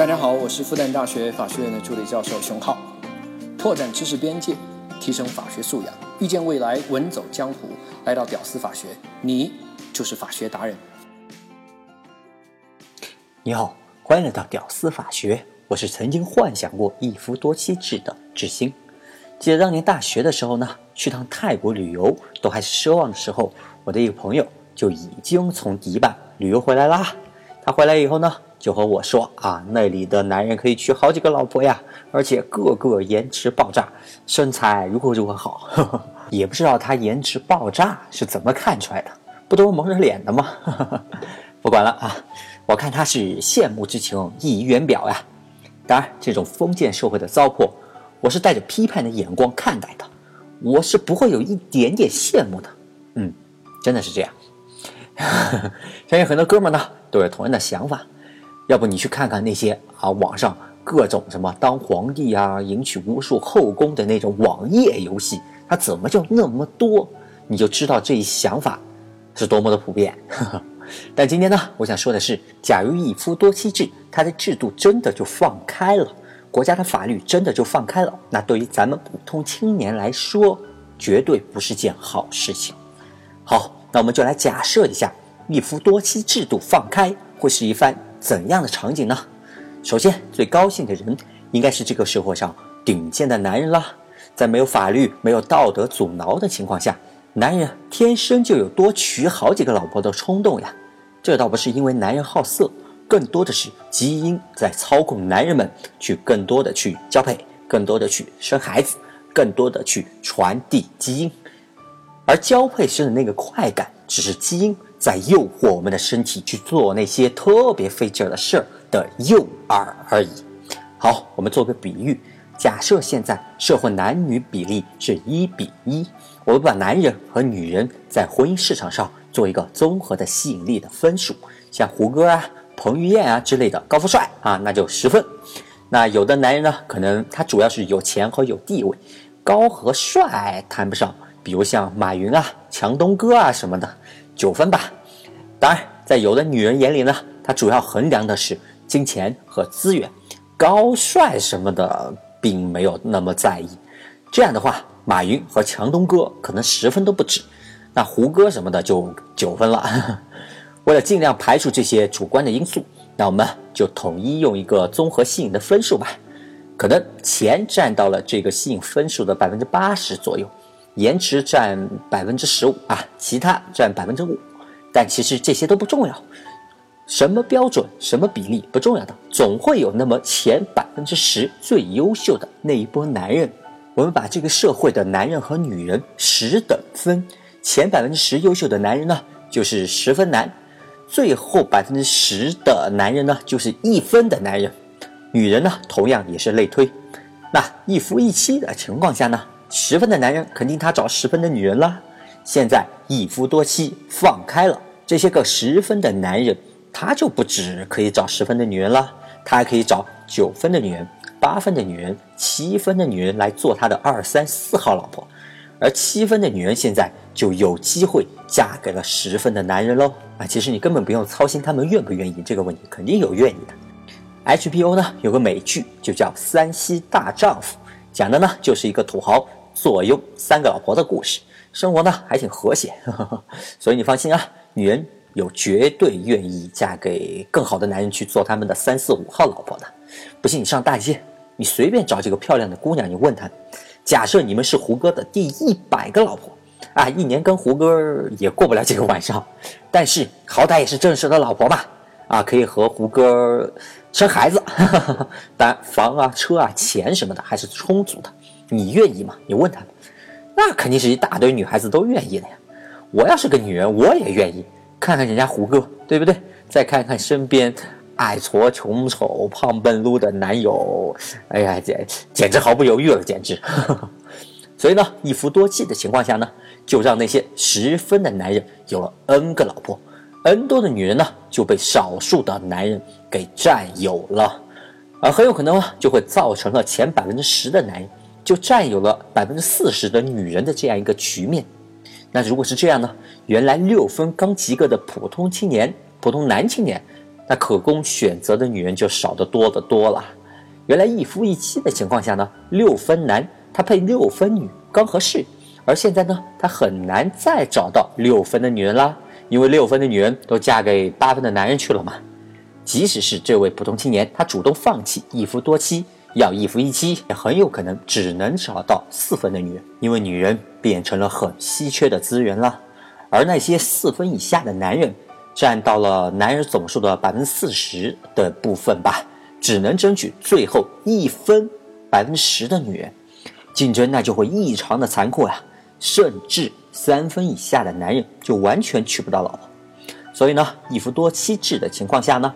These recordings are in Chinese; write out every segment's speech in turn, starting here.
大家好，我是复旦大学法学院的助理教授熊浩，拓展知识边界，提升法学素养，遇见未来，稳走江湖。来到屌丝法学，你就是法学达人。你好，欢迎来到屌丝法学，我是曾经幻想过一夫多妻制的志兴。记得当年大学的时候呢，去趟泰国旅游都还是奢望的时候，我的一个朋友就已经从迪拜旅游回来啦。他回来以后呢，就和我说啊，那里的男人可以娶好几个老婆呀，而且个个颜值爆炸，身材如何如何好。呵 呵也不知道他颜值爆炸是怎么看出来的，不都蒙着脸的吗？不管了啊，我看他是羡慕之情溢于言表呀。当然，这种封建社会的糟粕，我是带着批判的眼光看待的，我是不会有一点点羡慕的。嗯，真的是这样。相信很多哥们呢都有同样的想法，要不你去看看那些啊网上各种什么当皇帝啊、迎娶无数后宫的那种网页游戏。它怎么就那么多？你就知道这一想法是多么的普遍。但今天呢，我想说的是，假如一夫多妻制，它的制度真的就放开了，国家的法律真的就放开了，那对于咱们普通青年来说，绝对不是件好事情。好，那我们就来假设一下，一夫多妻制度放开会是一番怎样的场景呢？首先，最高兴的人应该是这个社会上顶尖的男人啦。在没有法律、没有道德阻挠的情况下，男人天生就有多娶好几个老婆的冲动呀。这倒不是因为男人好色，更多的是基因在操控男人们去更多的去交配，更多的去生孩子，更多的去传递基因。而交配时的那个快感，只是基因在诱惑我们的身体去做那些特别费劲的事儿的诱饵而已。好，我们做个比喻。假设现在社会男女比例是一比一，我们把男人和女人在婚姻市场上做一个综合的吸引力的分数，像胡歌啊、彭于晏啊之类的高富帅啊，那就十分。那有的男人呢，可能他主要是有钱和有地位，高和帅谈不上，比如像马云啊、强东哥啊什么的，九分吧。当然，在有的女人眼里呢，她主要衡量的是金钱和资源，高帅什么的。并没有那么在意，这样的话，马云和强东哥可能十分都不止，那胡歌什么的就九分了。为了尽量排除这些主观的因素，那我们就统一用一个综合吸引的分数吧。可能钱占到了这个吸引分数的百分之八十左右，颜值占百分之十五啊，其他占百分之五。但其实这些都不重要。什么标准、什么比例不重要的，总会有那么前百分之十最优秀的那一波男人。我们把这个社会的男人和女人十等分，前百分之十优秀的男人呢，就是十分男；最后百分之十的男人呢，就是一分的男人。女人呢，同样也是类推。那一夫一妻的情况下呢，十分的男人肯定他找十分的女人啦。现在一夫多妻放开了，这些个十分的男人。他就不止可以找十分的女人了，他还可以找九分的女人、八分的女人、七分的女人来做他的二三四号老婆，而七分的女人现在就有机会嫁给了十分的男人喽。啊，其实你根本不用操心他们愿不愿意这个问题，肯定有愿意的。HBO 呢有个美剧就叫《三西大丈夫》，讲的呢就是一个土豪左右三个老婆的故事，生活呢还挺和谐，所以你放心啊，女人。有绝对愿意嫁给更好的男人去做他们的三四五号老婆的，不信你上大街，你随便找几个漂亮的姑娘，你问她，假设你们是胡歌的第一百个老婆，啊，一年跟胡歌也过不了几个晚上，但是好歹也是正式的老婆吧，啊，可以和胡歌生孩子，当然房啊、车啊、钱什么的还是充足的，你愿意吗？你问他，那肯定是一大堆女孩子都愿意的呀，我要是个女人，我也愿意。看看人家胡歌，对不对？再看看身边矮矬、穷丑、胖笨撸的男友，哎呀，简简直毫不犹豫了，简直。所以呢，一夫多妻的情况下呢，就让那些十分的男人有了 n 个老婆，n 多的女人呢就被少数的男人给占有了，而很有可能啊就会造成了前百分之十的男人就占有了百分之四十的女人的这样一个局面。那如果是这样呢？原来六分刚及格的普通青年、普通男青年，那可供选择的女人就少得多得多了。原来一夫一妻的情况下呢，六分男他配六分女刚合适，而现在呢，他很难再找到六分的女人啦，因为六分的女人都嫁给八分的男人去了嘛。即使是这位普通青年，他主动放弃一夫多妻，要一夫一妻，也很有可能只能找到四分的女人，因为女人变成了很稀缺的资源了。而那些四分以下的男人，占到了男人总数的百分之四十的部分吧，只能争取最后一分百分之十的女人，竞争那就会异常的残酷呀，甚至三分以下的男人就完全娶不到老婆。所以呢，一夫多妻制的情况下呢。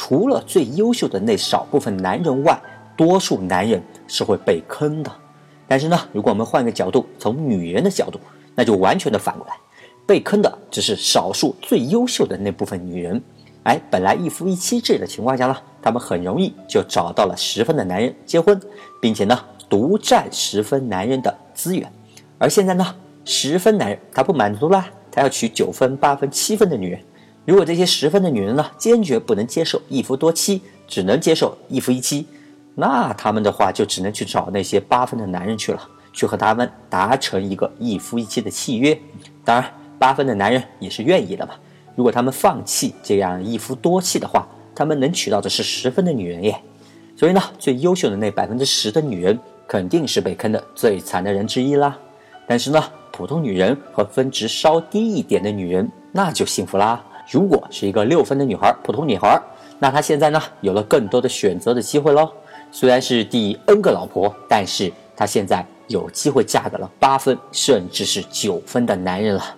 除了最优秀的那少部分男人外，多数男人是会被坑的。但是呢，如果我们换个角度，从女人的角度，那就完全的反过来，被坑的只是少数最优秀的那部分女人。哎，本来一夫一妻制的情况下呢，他们很容易就找到了十分的男人结婚，并且呢，独占十分男人的资源。而现在呢，十分男人他不满足了，他要娶九分、八分、七分的女人。如果这些十分的女人呢，坚决不能接受一夫多妻，只能接受一夫一妻，那他们的话就只能去找那些八分的男人去了，去和他们达成一个一夫一妻的契约。当然，八分的男人也是愿意的嘛。如果他们放弃这样一夫多妻的话，他们能娶到的是十分的女人耶。所以呢，最优秀的那百分之十的女人，肯定是被坑的最惨的人之一啦。但是呢，普通女人和分值稍低一点的女人，那就幸福啦。如果是一个六分的女孩，普通女孩，那她现在呢有了更多的选择的机会喽。虽然是第 N 个老婆，但是她现在有机会嫁给了八分甚至是九分的男人了。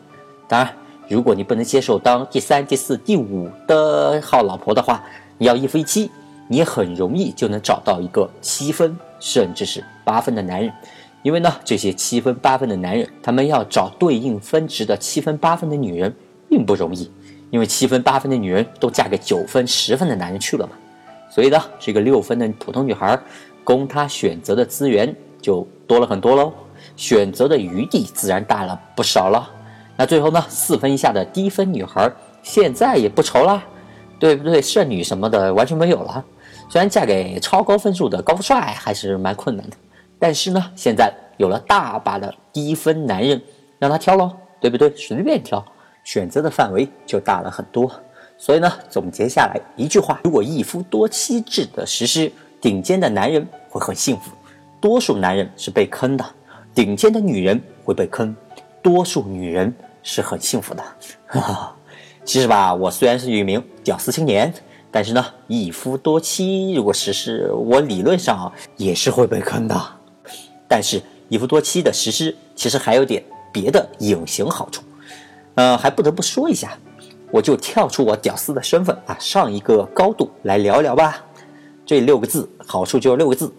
当然，如果你不能接受当第三、第四、第五的好老婆的话，你要一夫一妻，你很容易就能找到一个七分甚至是八分的男人。因为呢，这些七分八分的男人，他们要找对应分值的七分八分的女人，并不容易。因为七分八分的女人都嫁给九分十分的男人去了嘛，所以呢，这个六分的普通女孩，供她选择的资源就多了很多喽，选择的余地自然大了不少了。那最后呢，四分以下的低分女孩现在也不愁啦，对不对？剩女什么的完全没有了。虽然嫁给超高分数的高富帅还是蛮困难的，但是呢，现在有了大把的低分男人让她挑喽，对不对？随便挑。选择的范围就大了很多，所以呢，总结下来一句话：如果一夫多妻制的实施，顶尖的男人会很幸福，多数男人是被坑的；顶尖的女人会被坑，多数女人是很幸福的。哈哈，其实吧，我虽然是一名屌丝青年，但是呢，一夫多妻如果实施，我理论上也是会被坑的。但是，一夫多妻的实施其实还有点别的隐形好处。呃，还不得不说一下，我就跳出我屌丝的身份啊，上一个高度来聊聊吧。这六个字好处就是六个字：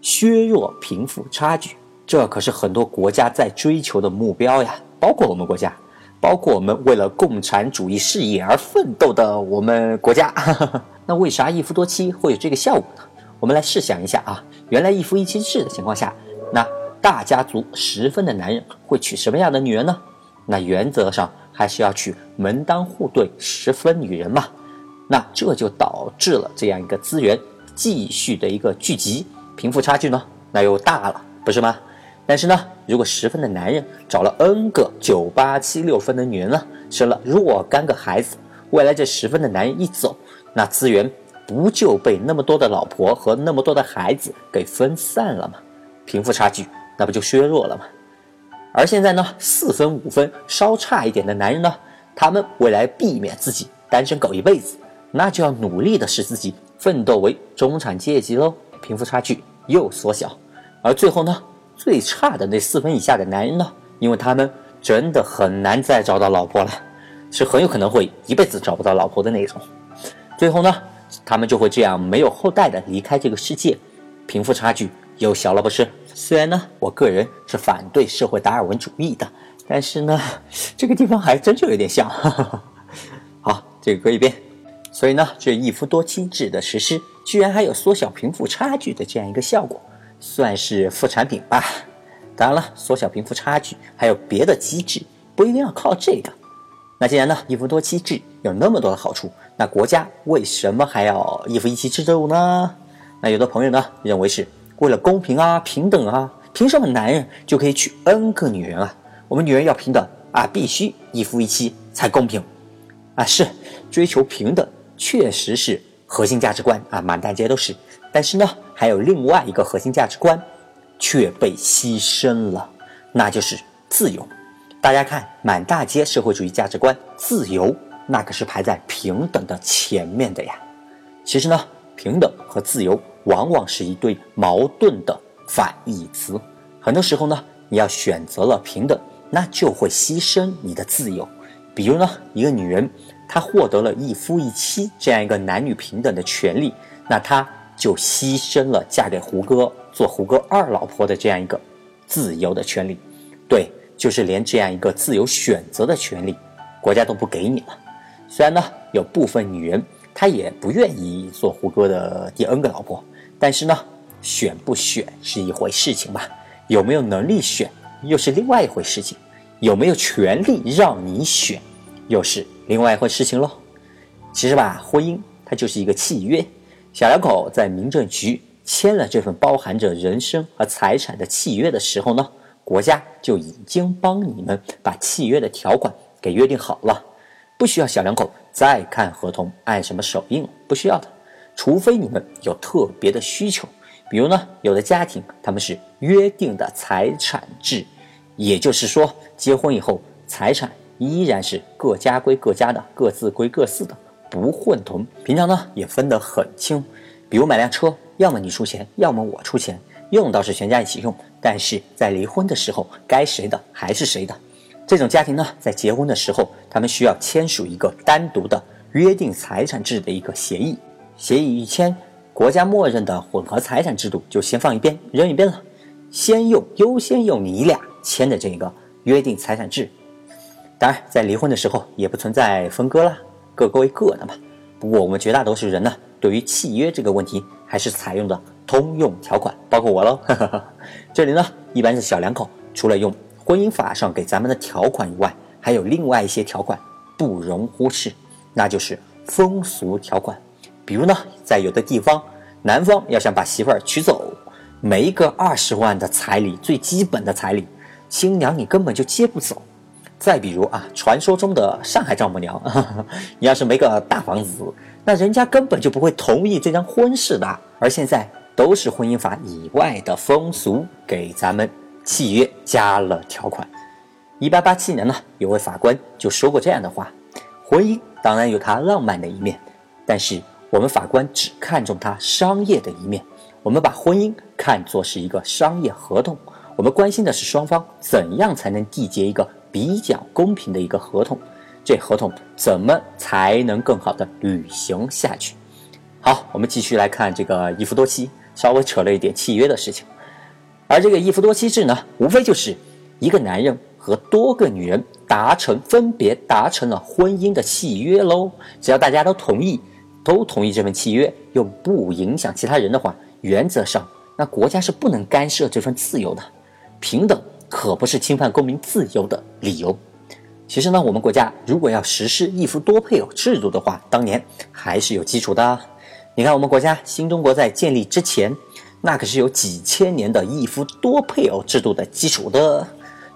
削弱贫富差距。这可是很多国家在追求的目标呀，包括我们国家，包括我们为了共产主义事业而奋斗的我们国家。那为啥一夫多妻会有这个效果呢？我们来试想一下啊，原来一夫一妻制的情况下，那大家族十分的男人会娶什么样的女人呢？那原则上。还是要去门当户对十分女人嘛，那这就导致了这样一个资源继续的一个聚集，贫富差距呢那又大了，不是吗？但是呢，如果十分的男人找了 N 个九八七六分的女人呢，生了若干个孩子，未来这十分的男人一走，那资源不就被那么多的老婆和那么多的孩子给分散了吗？贫富差距那不就削弱了吗？而现在呢，四分五分稍差一点的男人呢，他们为了避免自己单身狗一辈子，那就要努力的使自己奋斗为中产阶级喽，贫富差距又缩小。而最后呢，最差的那四分以下的男人呢，因为他们真的很难再找到老婆了，是很有可能会一辈子找不到老婆的那种。最后呢，他们就会这样没有后代的离开这个世界，贫富差距又小了，不是？虽然呢，我个人是反对社会达尔文主义的，但是呢，这个地方还真就有点像。好，这个搁一边。所以呢，这一夫多妻制的实施，居然还有缩小贫富差距的这样一个效果，算是副产品吧。当然了，缩小贫富差距还有别的机制，不一定要靠这个。那既然呢，一夫多妻制有那么多的好处，那国家为什么还要一夫一妻制度呢？那有的朋友呢认为是为了公平啊、平等啊，凭什么男人就可以娶 N 个女人啊？我们女人要平等啊，必须一夫一妻才公平啊！是追求平等，确实是核心价值观啊，满大街都是。但是呢，还有另外一个核心价值观却被牺牲了，那就是自由。大家看，满大街社会主义价值观，自由那可是排在平等的前面的呀。其实呢，平等和自由往往是一对矛盾的反义词。很多时候呢，你要选择了平等，那就会牺牲你的自由。比如呢，一个女人她获得了一夫一妻这样一个男女平等的权利，那她就牺牲了嫁给胡歌做胡歌二老婆的这样一个自由的权利。对。就是连这样一个自由选择的权利，国家都不给你了。虽然呢，有部分女人他也不愿意做胡歌的第 N 个老婆，但是呢，选不选是一回事情吧，有没有能力选又是另外一回事情，有没有权利让你选，又是另外一回事情喽。其实吧，婚姻它就是一个契约，小两口在民政局签了这份包含着人身和财产的契约的时候呢。国家就已经帮你们把契约的条款给约定好了，不需要小两口再看合同按什么手印，不需要的。除非你们有特别的需求，比如呢，有的家庭他们是约定的财产制，也就是说，结婚以后财产依然是各家归各家的，各自归各自的，不混同。平常呢也分得很清，比如买辆车，要么你出钱，要么我出钱。用倒是全家一起用，但是在离婚的时候，该谁的还是谁的。这种家庭呢，在结婚的时候，他们需要签署一个单独的约定财产制的一个协议。协议一签，国家默认的混合财产制度就先放一边，扔一边了，先用优先用你俩签的这个约定财产制。当然，在离婚的时候也不存在分割了，各归各的嘛。不过我们绝大多数人呢，对于契约这个问题，还是采用的。通用条款包括我喽，这里呢一般是小两口，除了用婚姻法上给咱们的条款以外，还有另外一些条款不容忽视，那就是风俗条款。比如呢，在有的地方，男方要想把媳妇儿娶走，没个二十万的彩礼，最基本的彩礼，新娘你根本就接不走。再比如啊，传说中的上海丈母娘，你要是没个大房子，那人家根本就不会同意这张婚事的。而现在。都是婚姻法以外的风俗，给咱们契约加了条款。一八八七年呢，有位法官就说过这样的话：婚姻当然有它浪漫的一面，但是我们法官只看重它商业的一面。我们把婚姻看作是一个商业合同，我们关心的是双方怎样才能缔结一个比较公平的一个合同，这合同怎么才能更好的履行下去？好，我们继续来看这个一夫多妻。稍微扯了一点契约的事情，而这个一夫多妻制呢，无非就是一个男人和多个女人达成分别达成了婚姻的契约喽。只要大家都同意，都同意这份契约，又不影响其他人的话，原则上那国家是不能干涉这份自由的。平等可不是侵犯公民自由的理由。其实呢，我们国家如果要实施一夫多配偶制度的话，当年还是有基础的。你看，我们国家新中国在建立之前，那可是有几千年的一夫多配偶制度的基础的。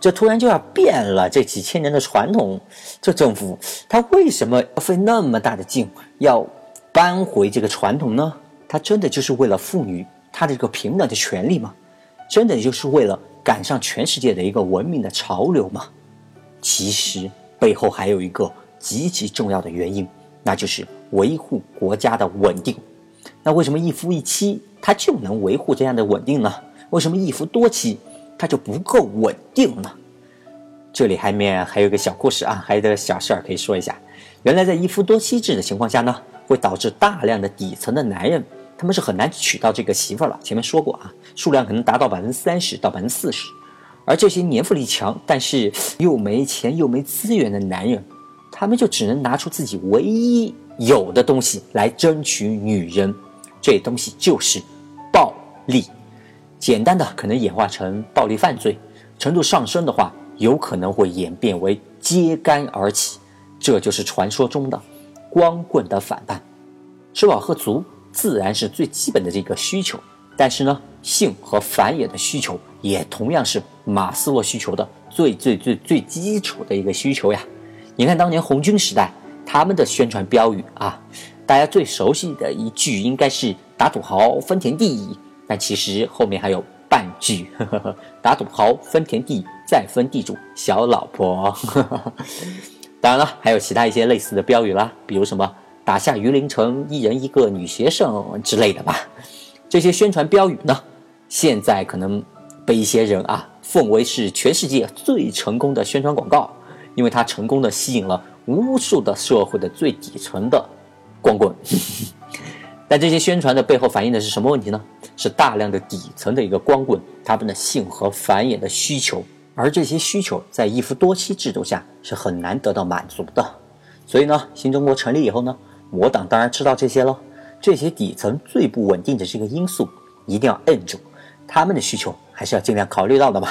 这突然就要变了，这几千年的传统，这政府他为什么要费那么大的劲要扳回这个传统呢？他真的就是为了妇女她的这个平等的权利吗？真的就是为了赶上全世界的一个文明的潮流吗？其实背后还有一个极其重要的原因，那就是维护国家的稳定。那为什么一夫一妻他就能维护这样的稳定呢？为什么一夫多妻他就不够稳定呢？这里还面还有个小故事啊，还有个小事儿可以说一下。原来在一夫多妻制的情况下呢，会导致大量的底层的男人他们是很难娶到这个媳妇儿了。前面说过啊，数量可能达到百分之三十到百分之四十。而这些年富力强但是又没钱又没资源的男人，他们就只能拿出自己唯一有的东西来争取女人。这东西就是暴力，简单的可能演化成暴力犯罪，程度上升的话，有可能会演变为揭竿而起。这就是传说中的光棍的反叛。吃饱喝足自然是最基本的这个需求，但是呢，性和繁衍的需求也同样是马斯洛需求的最最最最基础的一个需求呀。你看当年红军时代，他们的宣传标语啊，大家最熟悉的一句应该是“打土豪分田地”，但其实后面还有半句“呵 呵打土豪分田地，再分地主小老婆”。呵呵当然了，还有其他一些类似的标语啦，比如什么。打下榆林城，一人一个女学生之类的吧。这些宣传标语呢，现在可能被一些人啊奉为是全世界最成功的宣传广告，因为它成功的吸引了无数的社会的最底层的光棍。但这些宣传的背后反映的是什么问题呢？是大量的底层的一个光棍，他们的性和繁衍的需求，而这些需求在一夫多妻制度下是很难得到满足的。所以呢，新中国成立以后呢。我党当然知道这些了，这些底层最不稳定的这个因素一定要摁住，他们的需求还是要尽量考虑到的嘛。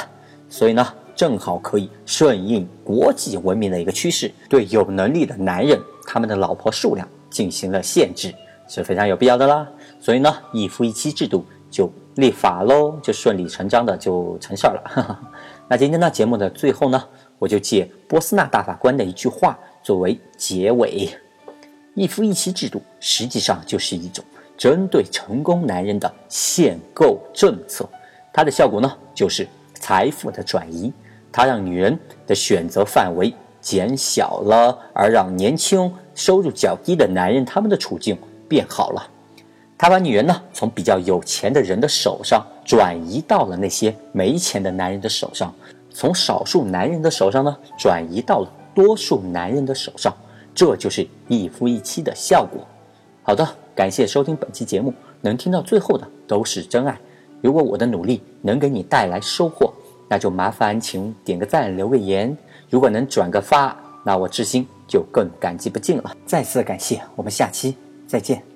所以呢，正好可以顺应国际文明的一个趋势，对有能力的男人他们的老婆数量进行了限制，是非常有必要的啦。所以呢，一夫一妻制度就立法喽，就顺理成章的就成事儿了。那今天呢，节目的最后呢，我就借波斯纳大法官的一句话作为结尾。一夫一妻制度实际上就是一种针对成功男人的限购政策，它的效果呢就是财富的转移，它让女人的选择范围减小了，而让年轻、收入较低的男人他们的处境变好了。他把女人呢从比较有钱的人的手上转移到了那些没钱的男人的手上，从少数男人的手上呢转移到了多数男人的手上。这就是一夫一妻的效果。好的，感谢收听本期节目，能听到最后的都是真爱。如果我的努力能给你带来收获，那就麻烦请点个赞，留个言。如果能转个发，那我知心就更感激不尽了。再次感谢，我们下期再见。